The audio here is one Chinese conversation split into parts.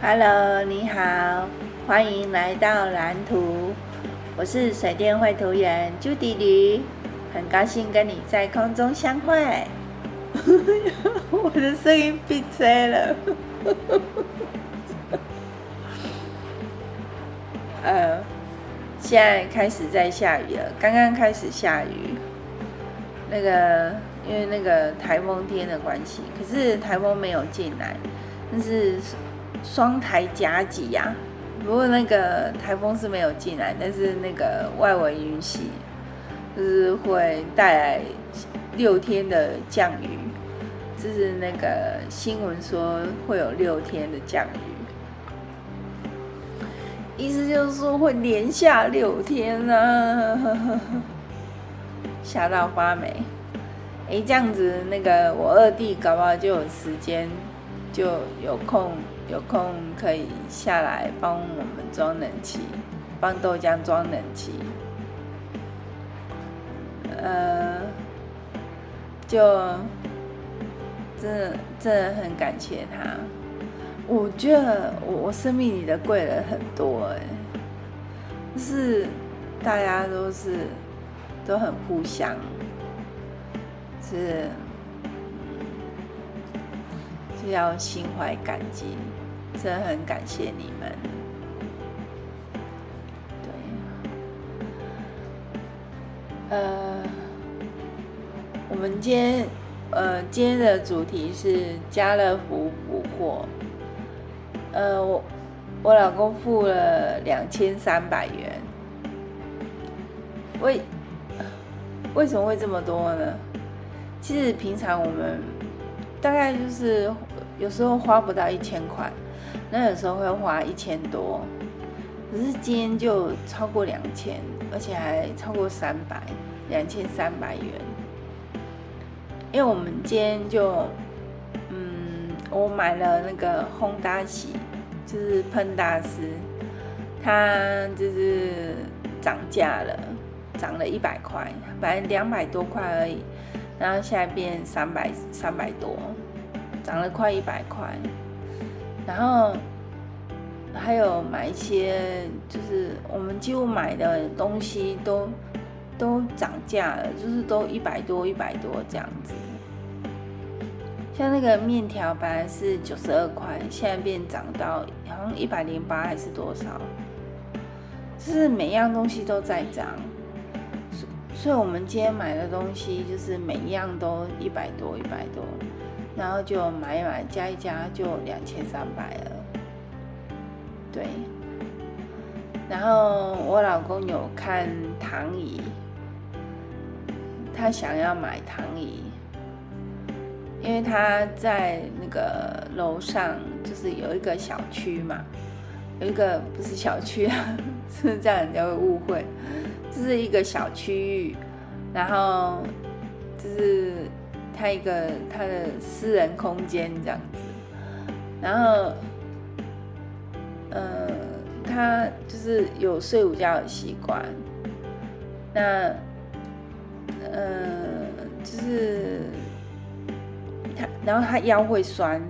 Hello，你好，欢迎来到蓝图。我是水电绘图员朱迪迪，很高兴跟你在空中相会。我的声音变塞了。呃，现在开始在下雨了，刚刚开始下雨。那个因为那个台风天的关系，可是台风没有进来，但是。双台夹击呀，不过那个台风是没有进来，但是那个外围云系就是会带来六天的降雨，就是那个新闻说会有六天的降雨，意思就是说会连下六天啊，吓到发霉。哎，这样子那个我二弟搞不好就有时间，就有空。有空可以下来帮我们装冷气，帮豆浆装冷气。呃，就真的真的很感谢他。我觉得我我生命里的贵人很多哎，就是大家都是都很互相，是。要心怀感激，真的很感谢你们。对，呃，我们今天呃今天的主题是家乐福补货。呃，我我老公付了两千三百元。为为什么会这么多呢？其实平常我们大概就是。有时候花不到一千块，那有时候会花一千多，可是今天就超过两千，而且还超过三百，两千三百元。因为我们今天就，嗯，我买了那个烘大喜，就是喷大师，它就是涨价了，涨了一百块，本来两百多块而已，然后现在变三百三百多。涨了快一百块，然后还有买一些，就是我们几乎买的东西都都涨价了，就是都一百多一百多这样子。像那个面条本来是九十二块，现在变涨到好像一百零八还是多少？就是每样东西都在涨，所以我们今天买的东西就是每一样都一百多一百多。然后就买一买，加一加就两千三百了。对。然后我老公有看躺椅，他想要买躺椅，因为他在那个楼上，就是有一个小区嘛，有一个不是小区啊，是这样人家会误会，就是一个小区域，然后就是。他一个他的私人空间这样子，然后，呃，他就是有睡午觉的习惯，那，呃，就是他，然后他腰会酸，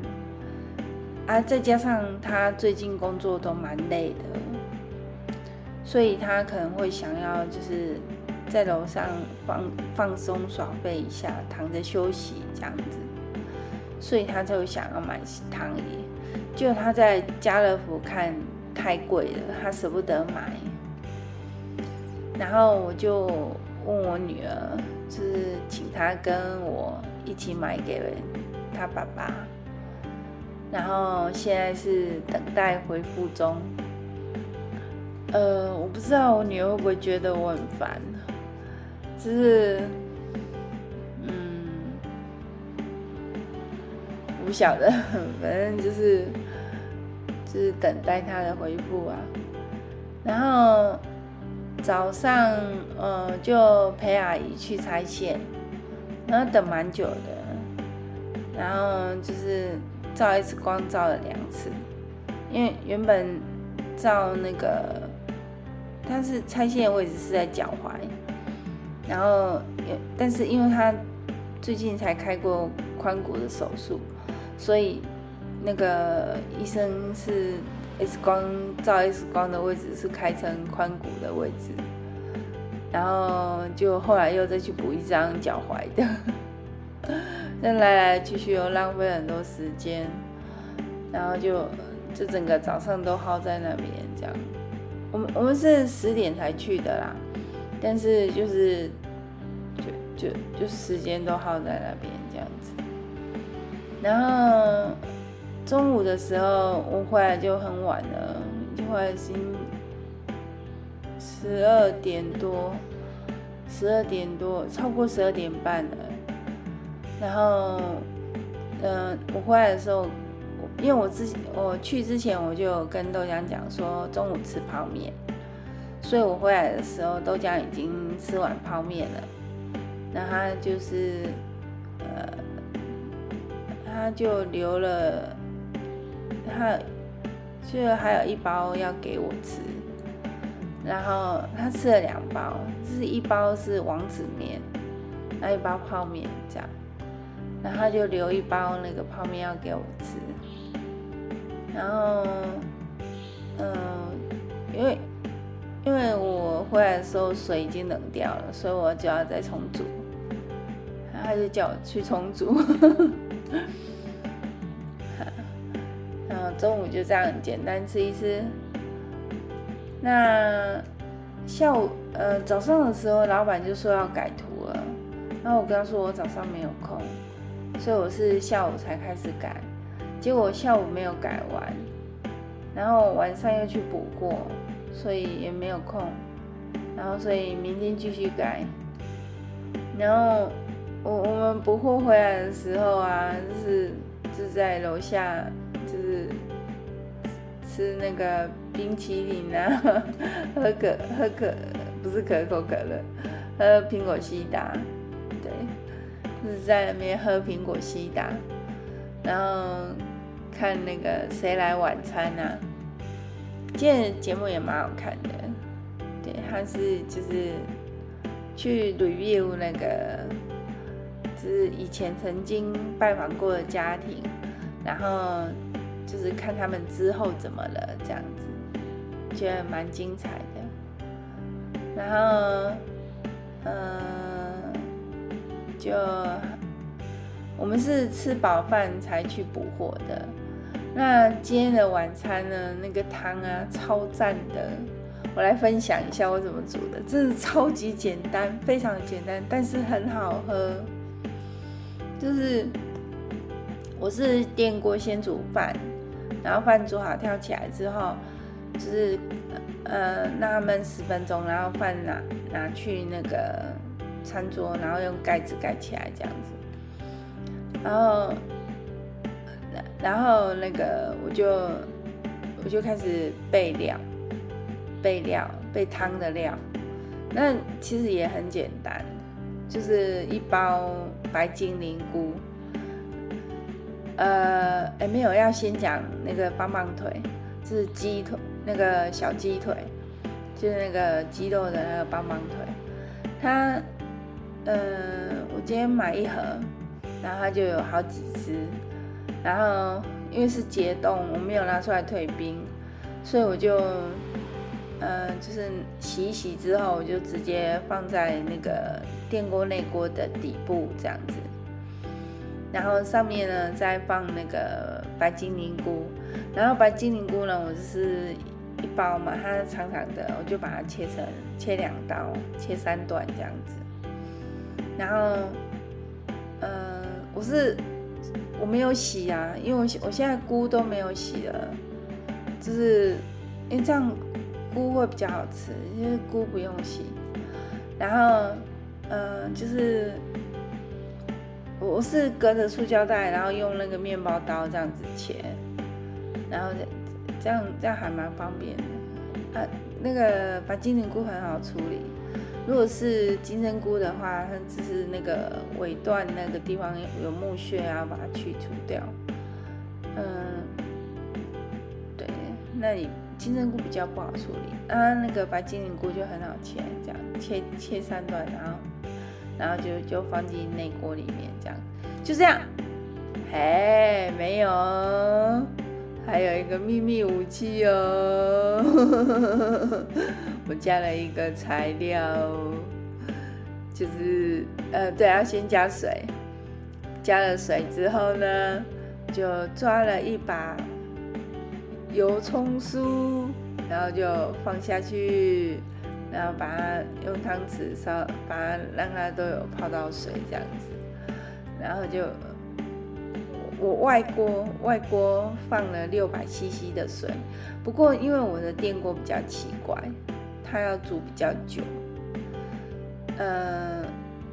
啊，再加上他最近工作都蛮累的，所以他可能会想要就是。在楼上放放松耍废一下，躺着休息这样子，所以他就想要买躺椅。就他在家乐福看太贵了，他舍不得买。然后我就问我女儿，就是请她跟我一起买给了他爸爸。然后现在是等待回复中。呃，我不知道我女儿会不会觉得我很烦。就是，嗯，不晓得，反正就是，就是等待他的回复啊。然后早上，呃，就陪阿姨去拆线，然后等蛮久的。然后就是照一次光照了两次，因为原本照那个，但是拆线的位置是在脚踝。然后，但是因为他最近才开过髋骨的手术，所以那个医生是 X 光照 X 光的位置是开成髋骨的位置，然后就后来又再去补一张脚踝的，那来来去去又浪费很多时间，然后就就整个早上都耗在那边这样。我们我们是十点才去的啦，但是就是就就时间都耗在那边这样子，然后。中午的时候，我回来就很晚了，就回来已经十二点多，十二点多，超过十二点半了。然后，嗯、我回来的时候，因为我之前我去之前我就跟豆浆讲说中午吃泡面，所以我回来的时候豆浆已经吃完泡面了。那他就是，呃，他就留了。他就还有一包要给我吃，然后他吃了两包，就是一包是王子面，那一包泡面这样，然后他就留一包那个泡面要给我吃，然后嗯，因为因为我回来的时候水已经冷掉了，所以我就要再重煮，他就叫我去重煮。中午就这样简单吃一吃。那下午呃早上的时候，老板就说要改图了。然后我跟他说我早上没有空，所以我是下午才开始改。结果下午没有改完，然后晚上又去补过，所以也没有空。然后所以明天继续改。然后我我们补货回来的时候啊，就是就在楼下。就是吃那个冰淇淋啊，喝可喝可不是可口可乐，喝苹果西打，对，就是在那边喝苹果西打，然后看那个谁来晚餐啊，今天节目也蛮好看的，对，他是就是去 review 那个，是以前曾经拜访过的家庭，然后。就是看他们之后怎么了，这样子觉得蛮精彩的。然后，嗯、呃，就我们是吃饱饭才去补货的。那今天的晚餐呢？那个汤啊，超赞的。我来分享一下我怎么煮的，真的超级简单，非常简单，但是很好喝。就是我是电锅先煮饭。然后饭煮好，跳起来之后，就是呃，那焖十分钟，然后饭拿拿去那个餐桌，然后用盖子盖起来这样子。然后，然后那个我就我就开始备料，备料备汤的料。那其实也很简单，就是一包白金灵菇。呃，哎，没有，要先讲那个棒棒腿，就是鸡腿，那个小鸡腿，就是那个鸡肉的那个棒棒腿。它，呃，我今天买一盒，然后它就有好几只。然后因为是解冻，我没有拿出来退冰，所以我就，呃，就是洗一洗之后，我就直接放在那个电锅内锅的底部这样子。然后上面呢，再放那个白金灵菇，然后白金灵菇呢，我就是一包嘛，它长长的，我就把它切成切两刀，切三段这样子。然后，嗯、呃，我是我没有洗啊，因为我我现在菇都没有洗了，就是因为这样菇会比较好吃，因为菇不用洗。然后，嗯、呃，就是。我是隔着塑胶袋，然后用那个面包刀这样子切，然后这样这样还蛮方便的。啊，那个白金灵菇很好处理，如果是金针菇的话，它只是那个尾段那个地方有木屑啊，把它去除掉。嗯，对，那你金针菇比较不好处理，啊，那个白金灵菇就很好切，这样切切三段，然后。然后就就放进内锅里面，这样。就这样，嘿，没有，还有一个秘密武器哦，我加了一个材料，就是呃，对，要先加水，加了水之后呢，就抓了一把油葱酥，然后就放下去。然后把它用汤匙烧，把它让它都有泡到水这样子，然后就我外锅外锅放了六百 CC 的水，不过因为我的电锅比较奇怪，它要煮比较久，呃，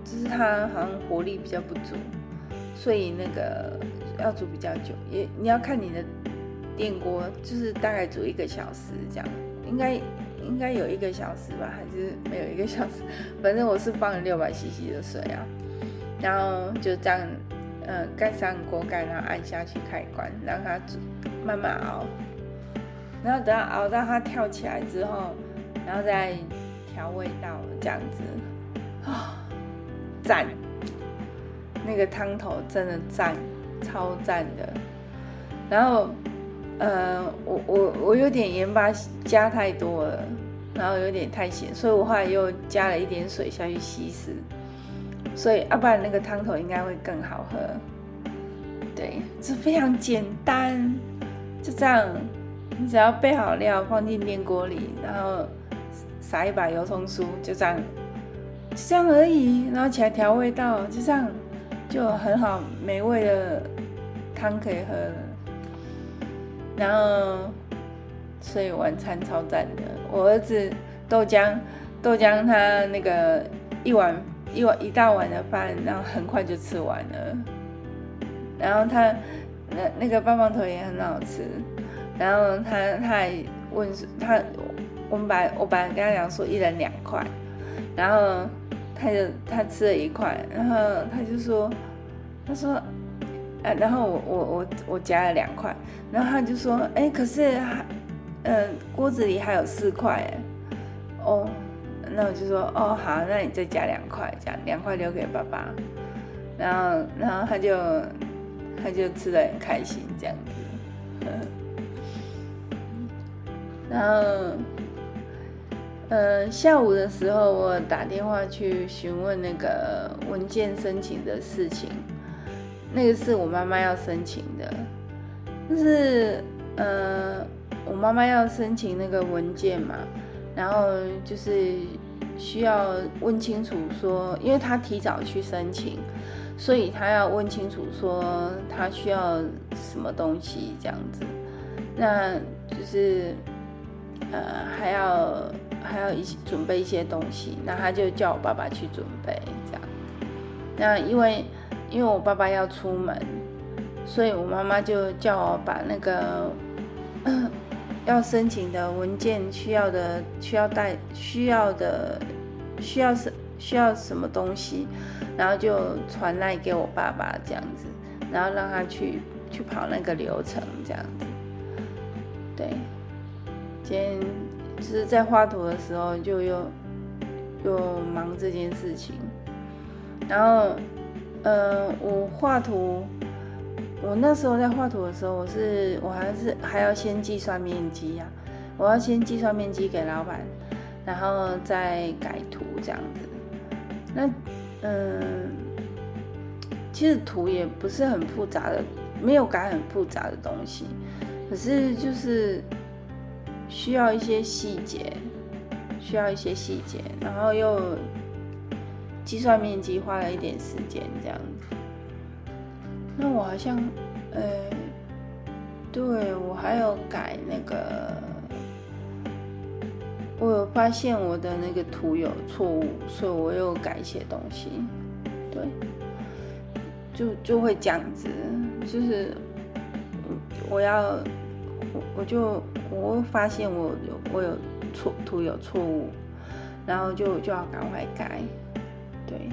就是它好像火力比较不足，所以那个要煮比较久，也你要看你的电锅，就是大概煮一个小时这样，应该。应该有一个小时吧，还是没有一个小时？反正我是放了六百 CC 的水啊，然后就这样，嗯，盖上锅盖，然后按下去开关，让它煮，慢慢熬，然后等它熬到它跳起来之后，然后再调味道，这样子，啊，赞！那个汤头真的赞，超赞的，然后。呃，我我我有点盐巴加太多了，然后有点太咸，所以我后来又加了一点水下去稀释，所以要不然那个汤头应该会更好喝。对，这非常简单，就这样，你只要备好料放进电锅里，然后撒一把油葱酥，就这样，就这样而已，然后起来调味道，就这样，就很好美味的汤可以喝了。然后，所以晚餐超赞的。我儿子豆浆，豆浆他那个一碗一碗一大碗的饭，然后很快就吃完了。然后他那那个棒棒头也很好吃。然后他他还问他，我们把我本来跟他讲说一人两块，然后他就他吃了一块，然后他就说，他说。啊、然后我我我我夹了两块，然后他就说，哎，可是还，嗯、呃，锅子里还有四块，哎，哦，那我就说，哦，好，那你再加两块，这样两块留给爸爸，然后然后他就他就吃得很开心这样子，然后，呃，下午的时候我打电话去询问那个文件申请的事情。那个是我妈妈要申请的，就是呃，我妈妈要申请那个文件嘛，然后就是需要问清楚说，因为她提早去申请，所以她要问清楚说她需要什么东西这样子，那就是呃还要还要一起准备一些东西，那她就叫我爸爸去准备这样，那因为。因为我爸爸要出门，所以我妈妈就叫我把那个要申请的文件需要的、需要带、需要的、需要什需要什么东西，然后就传来给我爸爸这样子，然后让他去去跑那个流程这样子。对，今天就是在画图的时候就又又忙这件事情，然后。呃，我画图，我那时候在画图的时候，我是我还是还要先计算面积呀，我要先计算面积给老板，然后再改图这样子。那嗯，其实图也不是很复杂的，没有改很复杂的东西，可是就是需要一些细节，需要一些细节，然后又。计算面积花了一点时间，这样子。那我好像，呃，对，我还有改那个，我有发现我的那个图有错误，所以我又改一些东西。对，就就会这样子，就是我要，我我就我发现我有我有错图有错误，然后就就要赶快改。对，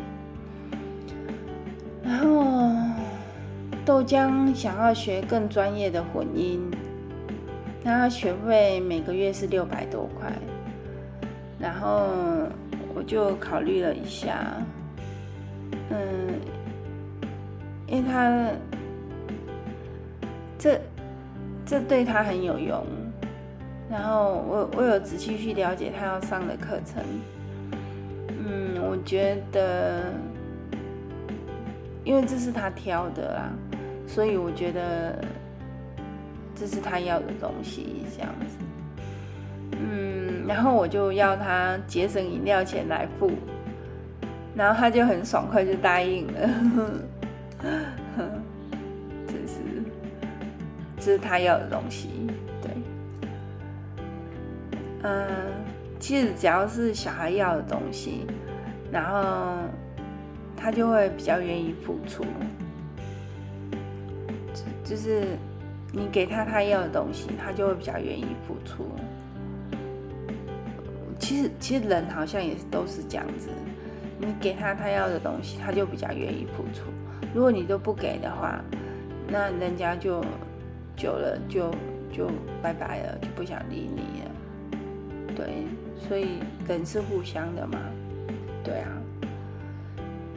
然后豆浆想要学更专业的混音，那学费每个月是六百多块，然后我就考虑了一下，嗯，因为他这这对他很有用。然后我我有仔细去了解他要上的课程，嗯，我觉得，因为这是他挑的啦，所以我觉得这是他要的东西，这样子，嗯，然后我就要他节省饮料钱来付，然后他就很爽快就答应了，这是这是他要的东西。对。嗯，其实只要是小孩要的东西，然后他就会比较愿意付出。就是你给他他要的东西，他就会比较愿意付出。其实，其实人好像也都是这样子，你给他他要的东西，他就比较愿意付出。如果你都不给的话，那人家就久了就就拜拜了，就不想理你了。对，所以人是互相的嘛，对啊，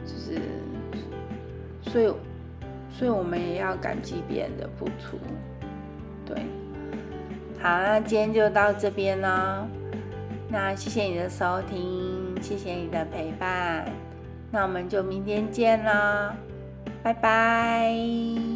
就是，所以，所以我们也要感激别人的付出，对。好，那今天就到这边喽，那谢谢你的收听，谢谢你的陪伴，那我们就明天见喽，拜拜。